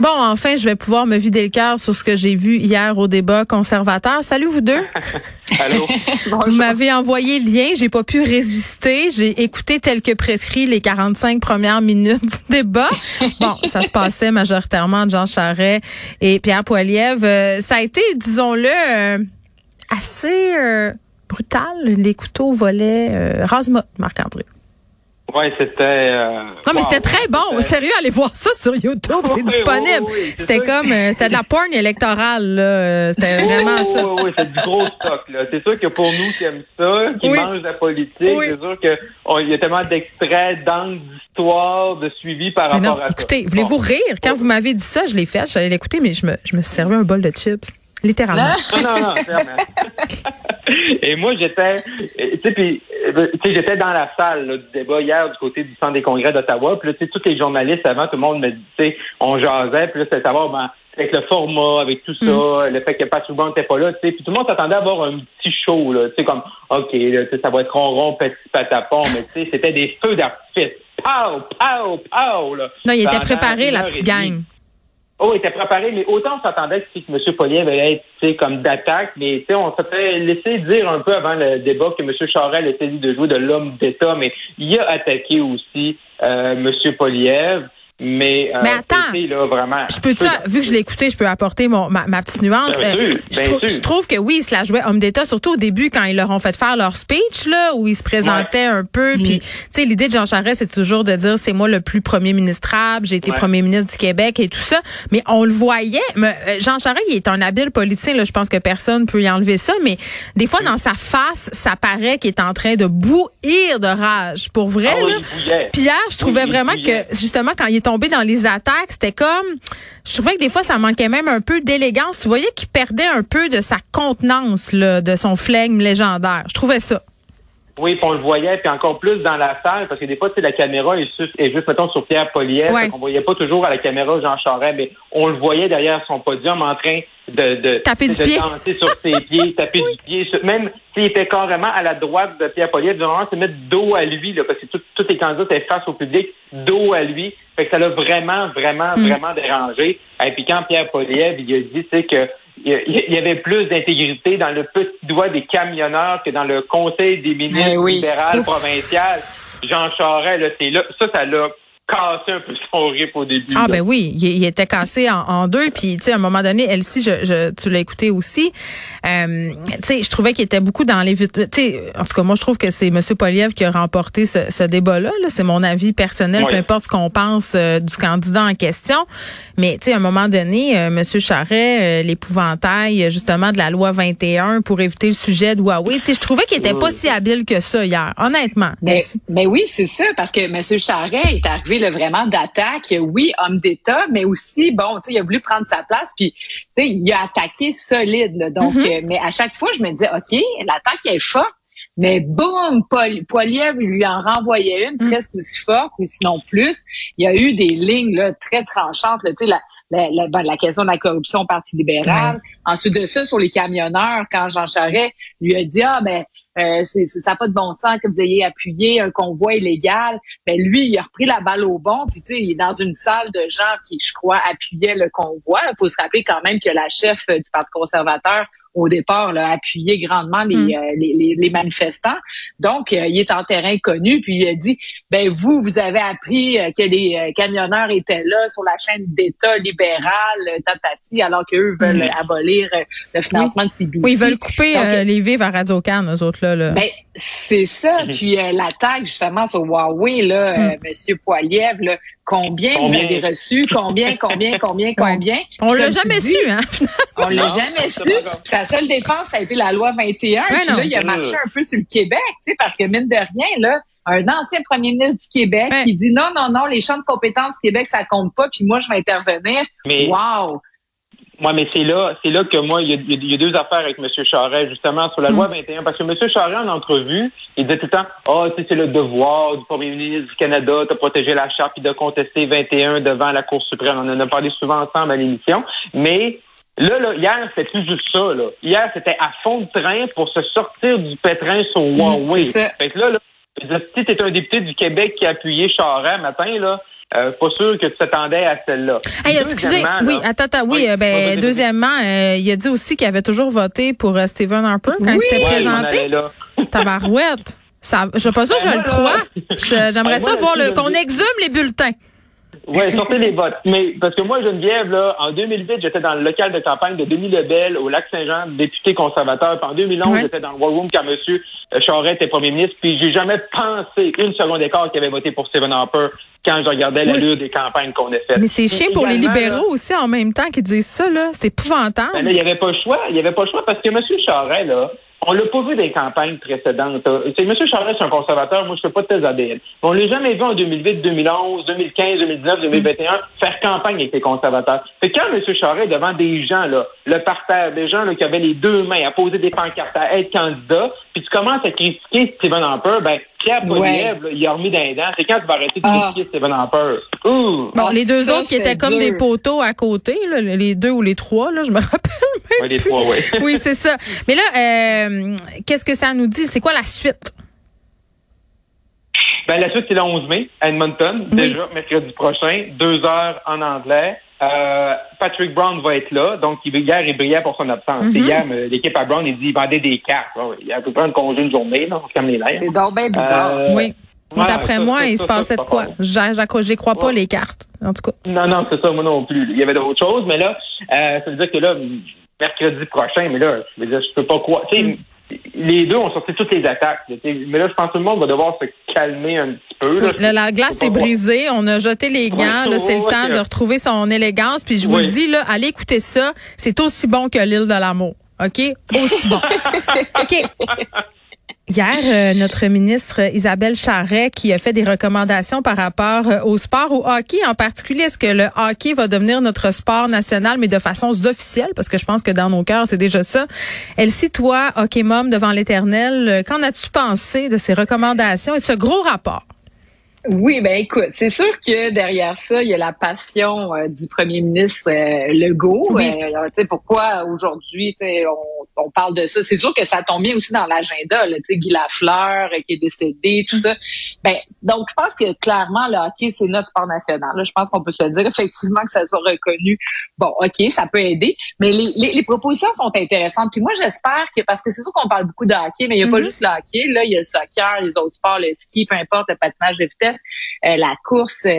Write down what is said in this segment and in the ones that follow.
Bon, enfin, je vais pouvoir me vider le cœur sur ce que j'ai vu hier au débat conservateur. Salut vous deux. allô? Vous m'avez envoyé le lien, j'ai pas pu résister. J'ai écouté tel que prescrit les 45 premières minutes du débat. Bon, ça se passait majoritairement de Jean Charret et Pierre Poilievre. Euh, ça a été, disons-le, euh, assez euh, brutal. Les couteaux volaient euh, rase-motte, Marc-André. Ouais, c'était. euh, Non, mais wow, c'était très bon. Sérieux, allez voir ça sur YouTube, c'est Oui, disponible. oui, oui, c'était comme, euh, c'était de la porn électorale, là. Euh, C'était vraiment Oui, ça. Oui, oui, c'est du gros stock, là. C'est sûr que pour nous qui aiment ça, qui Oui. mangent la politique, Oui. c'est sûr qu'il y a tellement d'extraits, d'angles d'histoire, de suivi par Mais rapport non, à ça. écoutez, voulez-vous Bon. rire? Quand vous m'avez dit ça, je l'ai fait, j'allais l'écouter, mais je me, je me suis servi un bol de chips. Littéralement. Non, non, non, clairement. Et moi, j'étais, euh, tu sais, puis, euh, tu sais, j'étais dans la salle là, du débat hier du côté du centre des congrès d'Ottawa. Puis là, tu sais, tous les journalistes avant, tout le monde me dit, tu sais, on jasait. Puis là, c'était savoir, ben, avec le format, avec tout ça, le fait que Pat Souban n'était pas là, tu sais. Puis tout le monde s'attendait à avoir un petit show, là, tu sais, comme, OK, là, tu sais, ça va être ronron, petit patapon, mais tu sais, c'était des feux d'artifice. Pow, pow, pow, là. Non, il était préparé, la petite gang. Oh, il était préparé, mais autant on s'attendait que, M. Poliev allait être comme d'attaque, mais on s'était laissé dire un peu avant le débat que M. Charel essayait de jouer de l'homme d'État, mais il a attaqué aussi euh, M. Poliev. Mais, euh, Mais attends, là, vraiment. Je peux ça, vu que je l'ai écouté, je peux apporter mon, ma, ma petite nuance. Bien Euh, sûr, je, bien trou- sûr. je trouve que oui, ils se la jouaient homme d'État, surtout au début quand ils leur ont fait faire leur speech, là, où ils se présentaient un peu. Puis, tu sais, l'idée de Jean Charest, c'est toujours de dire c'est moi le plus premier ministrable, j'ai été Ouais. premier ministre du Québec et tout ça. Mais on le voyait. mais, euh, Jean Charest, il est un habile politicien, là, je pense que personne peut y enlever ça, mais des fois, dans sa face, ça paraît qu'il est en train de bouillir de rage. Pour vrai, Ah oui, là. Puis hier, je trouvais Oui, vraiment que justement quand il est dans les attaques, c'était comme je trouvais que des fois ça manquait même un peu d'élégance. Tu voyais qu'il perdait un peu de sa contenance de son flegme légendaire. Je trouvais ça. Oui, puis on le voyait, puis encore plus dans la salle, parce que des fois, tu sais, la caméra est, juste, est juste, mettons, sur Pierre Poliev, Ouais. on voyait pas toujours à la caméra Jean Charest, mais on le voyait derrière son podium en train de, de, Taper du de pied. danser sur ses pieds, taper du pied. Même s'il était carrément à la droite de Pierre Poliev, vraiment se mettre dos à lui, là, parce que tout- tous les candidats étaient face au public, dos à lui. Fait que ça l'a vraiment, vraiment, Mm. vraiment dérangé. Et puis quand Pierre Poliev, il a dit, sais, que il y- avait plus d'intégrité dans le petit doigt des camionneurs que dans le Conseil des ministres Eh oui. libéral provincial. Jean Charest, là, c'est là, ça, ça l'a cassé un peu son rip au début. Ah là. ben oui, il, il était cassé en, en deux. Puis tu sais, à un moment donné, Elsie, je, je, tu l'as écouté aussi. Euh, tu sais, je trouvais qu'il était beaucoup dans les Tu sais, en tout cas, moi je trouve que c'est M. Poliev qui a remporté ce, ce débat-là. -là, c'est mon avis personnel, peu importe ce qu'on pense euh, du candidat en question. Mais tu sais, à un moment donné, euh, M. Charret, euh, l'épouvantail justement de la loi 21 pour éviter le sujet de Huawei. Tu sais, je trouvais qu'il était pas si habile que ça hier, honnêtement. Mais, Merci. mais oui, c'est ça, parce que M. Charret est arrivé là, vraiment d'attaque. Oui, homme d'État, mais aussi, bon, tu sais, il a voulu prendre sa place, puis tu sais, il a attaqué solide. là. donc, Mhm. euh, mais à chaque fois, je me disais, OK, l'attaque est forte, mais boum, Poiliev lui en renvoyait une Mhm. presque aussi forte, ou sinon plus. Il y a eu des lignes là, très tranchantes. là, tu sais, la, la, la, ben, la question de la corruption au Parti libéral. Ensuite de ça, sur les camionneurs, quand Jean Charest lui a dit, ah ben, euh, c'est, c'est- ça n'a pas de bon sens que vous ayez appuyé un convoi illégal. Ben lui, il a repris la balle au bon, puis tu sais, il est dans une salle de gens qui, je crois, appuyaient le convoi. Il faut se rappeler quand même que la chef euh, du Parti conservateur au départ, là, a appuyé grandement les, Mm. euh, les, les, les manifestants. Donc, euh, il est en terrain connu, puis il a dit, ben vous, vous avez appris euh, que les euh, camionneurs étaient là sur la chaîne d'État libéral, euh, tatati, alors qu'eux veulent Mm. euh, abolir euh, le financement de CBC. Oui, ils veulent couper Donc, euh, les vives à Radio Cannes, eux autres là. là. ben, C'est ça. Mhm. Puis euh, l'attaque justement sur Huawei, là, Mm. euh, Monsieur Poiliev, là, combien, vous Combien? avez reçu? Combien, combien, combien, combien? On l'a jamais dis, su, hein? On l'a jamais su. Sa seule défense, ça a été la loi 21. Ouais, puis là, il a marché un peu sur le Québec, tu sais, parce que mine de rien, là, un ancien premier ministre du Québec Ouais. qui dit non, non, non, les champs de compétences du Québec, ça compte pas, puis moi, je vais intervenir. Mais Wow! Moi, mais c'est là, c'est là que moi, il y, a, il y a deux affaires avec M. Charret, justement, sur la loi 21. Parce que M. Charret, en entrevue, il disait tout le temps, ah, tu sais, c'est le devoir du premier ministre du Canada de protéger la charte et de contester 21 devant la Cour suprême. On en a parlé souvent ensemble à l'émission. Mais là, là, hier, c'était plus juste ça, là. Hier, c'était à fond de train pour se sortir du pétrin sur Huawei. c'est ça. Fait que là, là, je si tu es un député du Québec qui a appuyé Charret matin, là, euh, pas sûr que tu t'attendais à celle-là. Hey, excusez, oui, attends, attends, oui, Oui, euh, ben, deuxièmement, euh, il a dit aussi qu'il avait toujours voté pour euh, Stephen Harper quand il s'était présenté. là. Tabarouette. Ça, je sais pas ça, je Ben, le moi, crois. là- Je- J'aimerais Ben, ça voir le, je qu'on le exhume les bulletins. Oui, sortez les votes. Mais parce que moi, Geneviève, là, en 2008, j'étais dans le local de campagne de Denis Lebel au Lac-Saint-Jean, député conservateur. Puis en 2011, Ouais. j'étais dans le War Room quand M. Charest était premier ministre. Puis j'ai jamais pensé une seconde d'écart qu'il avait voté pour Stephen Harper quand je regardais l'allure des campagnes qu'on a faites. Mais c'est chiant pour les là, libéraux aussi en même temps qui disent ça, là. C'est épouvantable. ben là, il n'y avait pas le choix. Il n'y avait pas le choix parce que M. Charest, là, on l'a pas vu les campagnes précédentes. là. C'est M. Charest, c'est un conservateur. Moi, je fais pas de thèse ADN. On l'a jamais vu en 2008, 2011, 2015, 2019, 2021 faire campagne avec les conservateurs. Que quand M. Charest, devant des gens, là, le parterre, des gens là, qui avaient les deux mains à poser des pancartes, à être candidat, puis tu commences à critiquer Stephen Harper, ben, Pierre il a remis dans les dents. C'est quand tu vas arrêter de Ah. Stephen Harper? Ouh! Bon, Ah, les deux ça, autres qui étaient comme dur. des poteaux à côté, là, les deux ou les trois, là, je me rappelle même Ouais, les plus. trois, oui. oui, c'est ça. Mais là, euh, qu'est-ce que ça nous dit? C'est quoi la suite? Ben, la suite, c'est le 11 mai, à Edmonton, Oui. déjà, mercredi prochain, deux heures en anglais. Euh, Patrick Brown va être là, donc il, hier, il brillait pour son absence. Mhm. Hier, euh, l'équipe à Brown, il dit il vendait des cartes. Il a pu prendre congé une journée, là, on se les nerfs. C'est donc bien bizarre. Euh, oui. ouais, D'après moi, ça, il ça, se passait de quoi? J'y crois pas, Ouais. les cartes. En tout cas. Non, non, c'est ça, moi non plus. Il y avait d'autres choses, mais là, euh, ça veut dire que là, mercredi prochain, mais là, je veux dire, je peux pas croire. Tu sais, Mm. Les deux ont sorti toutes les attaques. Mais là, je pense que tout le monde va devoir se calmer un petit peu. là. Oui, là, la glace est brisée. On a jeté les gants. Oui, c'est le temps de retrouver son élégance. Puis je vous Oui. le dis, là, allez écouter ça. C'est aussi bon que l'île de l'amour. OK? Aussi bon. OK. Hier, euh, notre ministre Isabelle Charret qui a fait des recommandations par rapport euh, au sport, au hockey en particulier. Est-ce que le hockey va devenir notre sport national, mais de façon officielle? Parce que je pense que dans nos cœurs, c'est déjà ça. Elsie, toi, hockey mom devant l'éternel, euh, qu'en as-tu pensé de ces recommandations et de ce gros rapport? Oui, ben écoute, c'est sûr que derrière ça, il y a la passion euh, du premier ministre euh, Legault. Oui. Euh, tu sais, pourquoi aujourd'hui, tu sais, on, on parle de ça? C'est sûr que ça tombe bien aussi dans l'agenda. là, Tu sais, Guy Lafleur euh, qui est décédé, tout ça. Ben donc, je pense que clairement le hockey c'est notre sport national. là. Je pense qu'on peut se dire effectivement que ça soit reconnu. Bon, ok, ça peut aider, mais les, les, les propositions sont intéressantes. Puis moi, j'espère que parce que c'est sûr qu'on parle beaucoup de hockey, mais il n'y a pas Mhm. juste le hockey. Là, il y a le soccer, les autres sports, le ski, peu importe, le patinage de vitesse euh, la course, euh,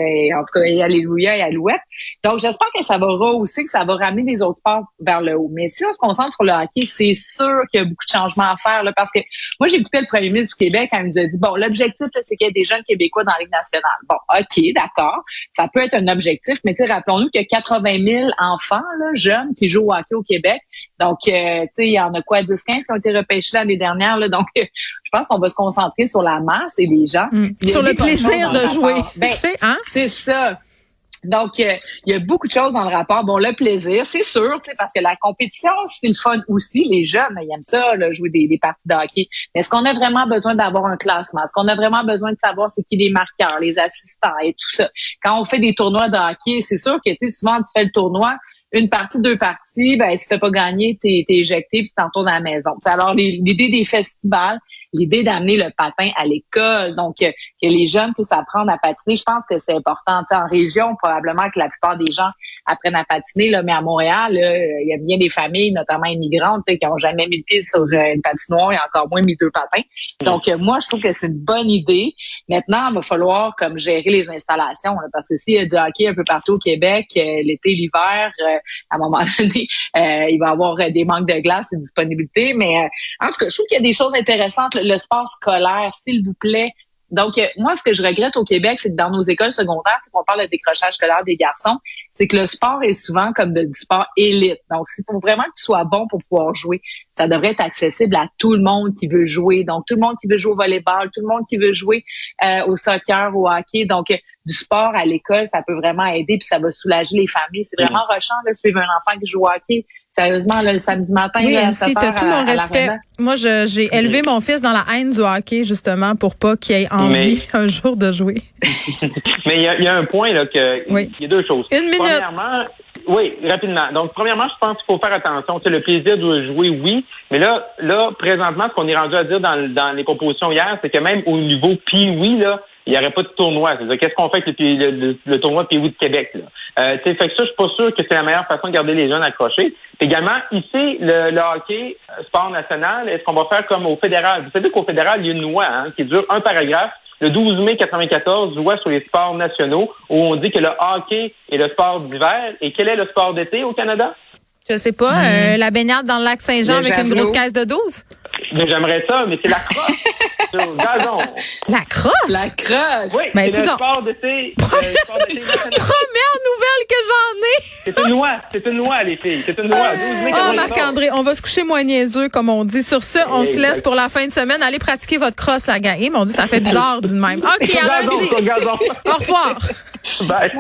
et Alléluia et Alouette. Donc, j'espère que ça va rehausser, que ça va ramener les autres sports vers le haut. Mais si on se concentre sur le hockey, c'est sûr qu'il y a beaucoup de changements à faire, là, parce que moi, j'ai écouté le premier ministre du Québec quand il nous a dit, bon, l'objectif, c'est qu'il y ait des jeunes Québécois dans la Ligue nationale. Bon, OK, d'accord. Ça peut être un objectif, mais rappelons-nous qu'il y a 80 000 enfants, là, jeunes, qui jouent au hockey au Québec. Donc, euh, tu sais, il y en a quoi, 10-15 qui ont été repêchés l'année dernière, là. Donc, je pense qu'on va se concentrer sur la masse et les gens. Mm. Sur le plaisir de jouer. Ben, hein? c'est ça. Donc, euh, il y a beaucoup de choses dans le rapport. Bon, le plaisir, c'est sûr, tu sais, parce que la compétition, c'est le fun aussi. Les jeunes, ils aiment ça, là, jouer des, des parties de hockey. Mais est-ce qu'on a vraiment besoin d'avoir un classement? Est-ce qu'on a vraiment besoin de savoir c'est qui les marqueurs, les assistants et tout ça? Quand on fait des tournois de hockey, c'est sûr que, tu sais, souvent, tu fais le tournoi, une partie, deux parties, ben, si t'as pas gagné, t'es, t'es éjecté puis t'en retournes à la maison. Alors, l'idée des festivals, l'idée d'amener le patin à l'école, donc euh, que les jeunes puissent apprendre à patiner, je pense que c'est important. En région, probablement que la plupart des gens apprennent à patiner, là, mais à Montréal, là, il y a bien des familles, notamment immigrantes, qui ont jamais mis le pied sur euh, une patinoire et encore moins mis deux patins. Donc, euh, moi, je trouve que c'est une bonne idée. Maintenant, il va falloir comme gérer les installations, là, parce que s'il y a du hockey un peu partout au Québec, l'été, l'hiver, à un moment donné, il va y avoir des manques de glace et de disponibilité. Mais euh, en tout cas, je trouve qu'il y a des choses intéressantes. Le sport scolaire, s'il vous plaît. Donc, euh, moi, ce que je regrette au Québec, c'est que dans nos écoles secondaires, c'est qu'on parle de décrochage scolaire des garçons, c'est que le sport est souvent comme de, du sport élite. Donc, c'est pour vraiment que tu sois bon pour pouvoir jouer. Ça devrait être accessible à tout le monde qui veut jouer. Donc, tout le monde qui veut jouer au volleyball, tout le monde qui veut jouer euh, au soccer, au hockey. Donc, euh, du sport à l'école, ça peut vraiment aider, puis ça va soulager les familles. C'est vraiment rushant de suivre un enfant qui joue au hockey. Sérieusement, là, le samedi matin, Oui, là, 7 t'as tout à- mon respect. Moi, je- j'ai élevé mon fils dans la haine du hockey, justement, pour pas qu'il ait envie un jour de jouer. Mais il y a, il y a un point là que Oui. il y a deux choses. Une minute. Premièrement, oui, rapidement. Donc, premièrement, je pense qu'il faut faire attention. Tu sais, le plaisir de jouer, oui. Mais là, là, présentement, ce qu'on est rendu à dire dans, dans les propositions hier, c'est que même au niveau Pee-Wee, là, il n'y aurait pas de tournoi. C'est-à-dire, qu'est-ce qu'on fait avec le, le, le, tournoi Pee-Wee de Québec, là? Euh, tu sais, fait que ça, je suis pas sûr que c'est la meilleure façon de garder les jeunes accrochés. Également, ici, le, le hockey, euh, sport national, est-ce qu'on va faire comme au fédéral? Vous savez qu'au fédéral, il y a une loi, hein, qui dure un paragraphe le 12 mai 94, loi sur les sports nationaux, où on dit que le hockey est le sport d'hiver. Et quel est le sport d'été au Canada? Je sais pas, euh, la baignade dans le lac Saint-Jean avec une grosse caisse de 12? Mais J'aimerais ça, mais c'est la crosse sur gazon. La crosse? La crosse. Oui, Ben, c'est dis le donc. sport d'été. Première nouvelle que j'en ai! C'est une loi, c'est une loi, les filles. C'est une loi. 12 mai Oh, 94. Marc-André, on va se coucher moins niaiseux, comme on dit. Sur ce, on se laisse pour la fin de semaine. Allez pratiquer votre crosse, la gang. Eh, mon Dieu, ça fait bizarre, dit de même. OK, à lundi. Au revoir. Bye.